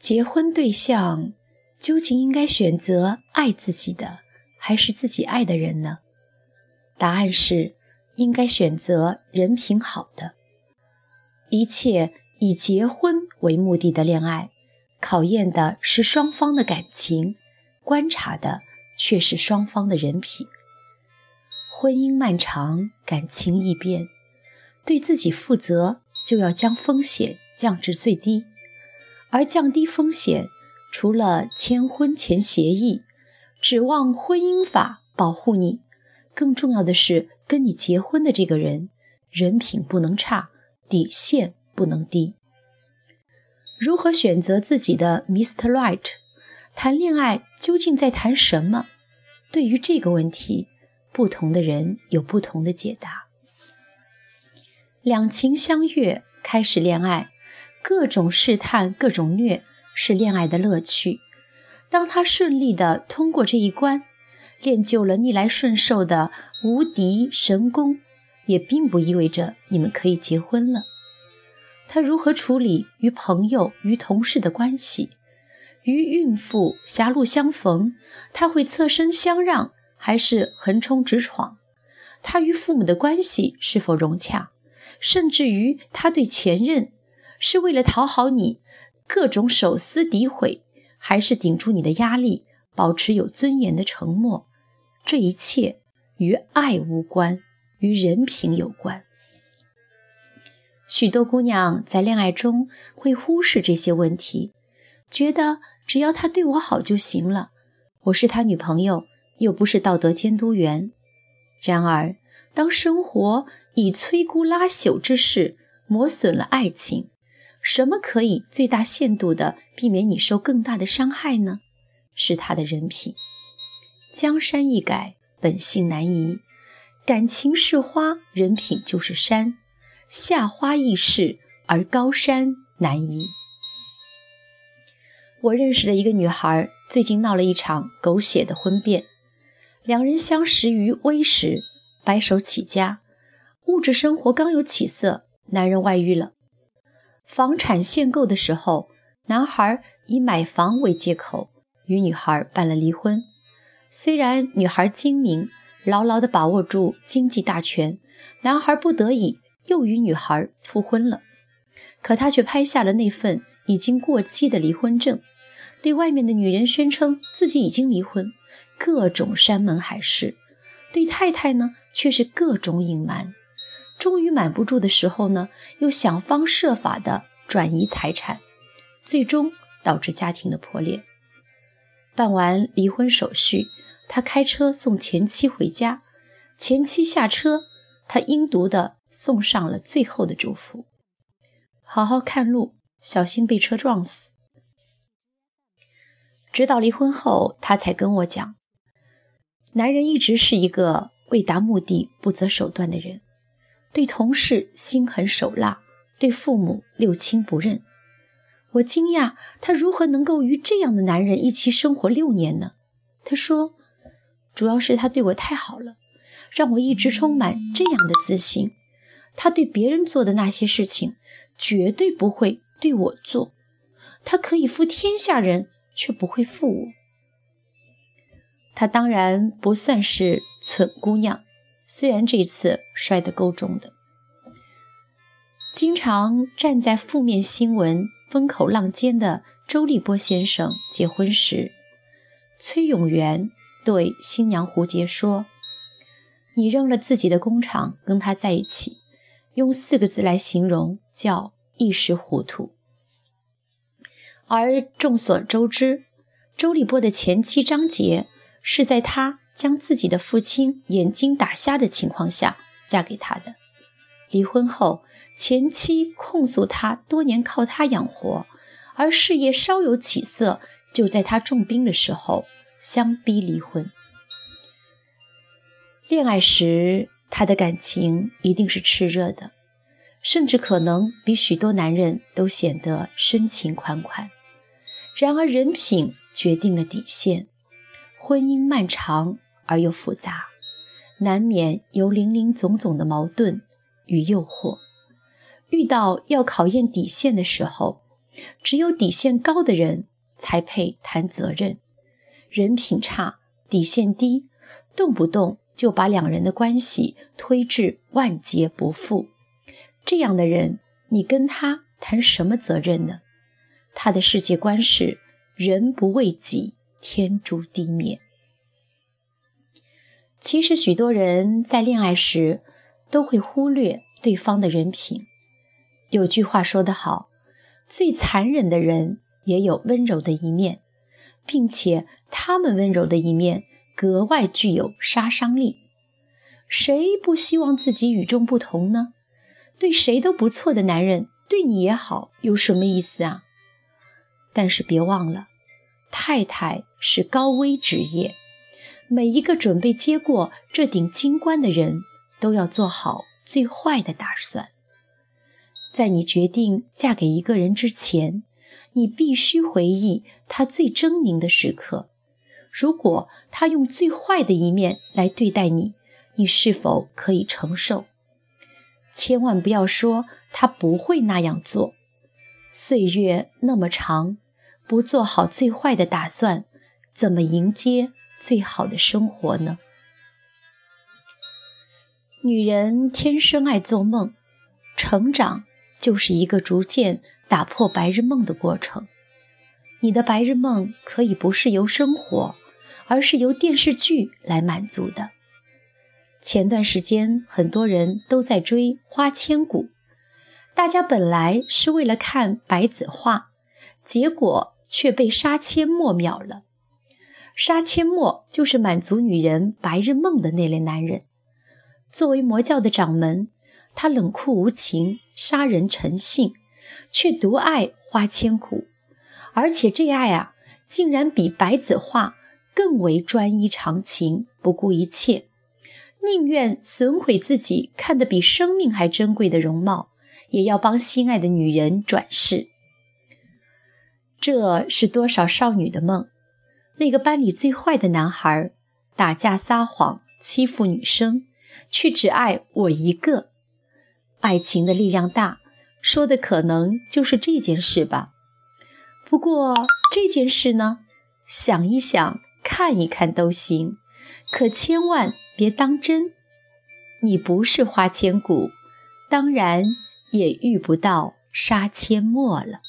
结婚对象究竟应该选择爱自己的，还是自己爱的人呢？答案是，应该选择人品好的。一切以结婚为目的的恋爱，考验的是双方的感情，观察的却是双方的人品。婚姻漫长，感情易变，对自己负责，就要将风险降至最低。而降低风险，除了签婚前协议，指望婚姻法保护你，更重要的是跟你结婚的这个人人品不能差，底线不能低。如何选择自己的 Mr. Right？谈恋爱究竟在谈什么？对于这个问题，不同的人有不同的解答。两情相悦，开始恋爱。各种试探，各种虐，是恋爱的乐趣。当他顺利地通过这一关，练就了逆来顺受的无敌神功，也并不意味着你们可以结婚了。他如何处理与朋友、与同事的关系？与孕妇狭路相逢，他会侧身相让，还是横冲直闯？他与父母的关系是否融洽？甚至于他对前任？是为了讨好你，各种手撕诋毁，还是顶住你的压力，保持有尊严的沉默？这一切与爱无关，与人品有关。许多姑娘在恋爱中会忽视这些问题，觉得只要他对我好就行了，我是他女朋友，又不是道德监督员。然而，当生活以摧枯拉朽之势磨损了爱情，什么可以最大限度地避免你受更大的伤害呢？是他的人品。江山易改，本性难移。感情是花，人品就是山。夏花易逝，而高山难移。我认识的一个女孩，最近闹了一场狗血的婚变。两人相识于微时，白手起家，物质生活刚有起色，男人外遇了。房产限购的时候，男孩以买房为借口与女孩办了离婚。虽然女孩精明，牢牢地把握住经济大权，男孩不得已又与女孩复婚了。可他却拍下了那份已经过期的离婚证，对外面的女人宣称自己已经离婚，各种山盟海誓；对太太呢，却是各种隐瞒。终于瞒不住的时候呢，又想方设法的转移财产，最终导致家庭的破裂。办完离婚手续，他开车送前妻回家，前妻下车，他阴毒的送上了最后的祝福：好好看路，小心被车撞死。直到离婚后，他才跟我讲，男人一直是一个为达目的不择手段的人。对同事心狠手辣，对父母六亲不认。我惊讶他如何能够与这样的男人一起生活六年呢？他说，主要是他对我太好了，让我一直充满这样的自信。他对别人做的那些事情，绝对不会对我做。他可以负天下人，却不会负我。他当然不算是蠢姑娘。虽然这次摔得够重的，经常站在负面新闻风口浪尖的周立波先生结婚时，崔永元对新娘胡洁说：“你扔了自己的工厂跟他在一起，用四个字来形容叫一时糊涂。”而众所周知，周立波的前妻张杰是在他。将自己的父亲眼睛打瞎的情况下嫁给他的。离婚后，前妻控诉他多年靠他养活，而事业稍有起色，就在他重病的时候相逼离婚。恋爱时，他的感情一定是炽热的，甚至可能比许多男人都显得深情款款。然而，人品决定了底线。婚姻漫长。而又复杂，难免有林林总总的矛盾与诱惑。遇到要考验底线的时候，只有底线高的人才配谈责任，人品差、底线低，动不动就把两人的关系推至万劫不复。这样的人，你跟他谈什么责任呢？他的世界观是“人不为己，天诛地灭”。其实，许多人在恋爱时都会忽略对方的人品。有句话说得好：“最残忍的人也有温柔的一面，并且他们温柔的一面格外具有杀伤力。”谁不希望自己与众不同呢？对谁都不错的男人，对你也好，有什么意思啊？但是别忘了，太太是高危职业。每一个准备接过这顶金冠的人，都要做好最坏的打算。在你决定嫁给一个人之前，你必须回忆他最狰狞的时刻。如果他用最坏的一面来对待你，你是否可以承受？千万不要说他不会那样做。岁月那么长，不做好最坏的打算，怎么迎接？最好的生活呢？女人天生爱做梦，成长就是一个逐渐打破白日梦的过程。你的白日梦可以不是由生活，而是由电视剧来满足的。前段时间，很多人都在追《花千骨》，大家本来是为了看白子画，结果却被杀阡陌秒了。杀阡陌就是满足女人白日梦的那类男人。作为魔教的掌门，他冷酷无情，杀人成性，却独爱花千骨，而且这爱啊，竟然比白子画更为专一长情，不顾一切，宁愿损毁自己看得比生命还珍贵的容貌，也要帮心爱的女人转世。这是多少少女的梦？那个班里最坏的男孩，打架撒谎欺负女生，却只爱我一个。爱情的力量大，说的可能就是这件事吧。不过这件事呢，想一想、看一看都行，可千万别当真。你不是花千骨，当然也遇不到杀阡陌了。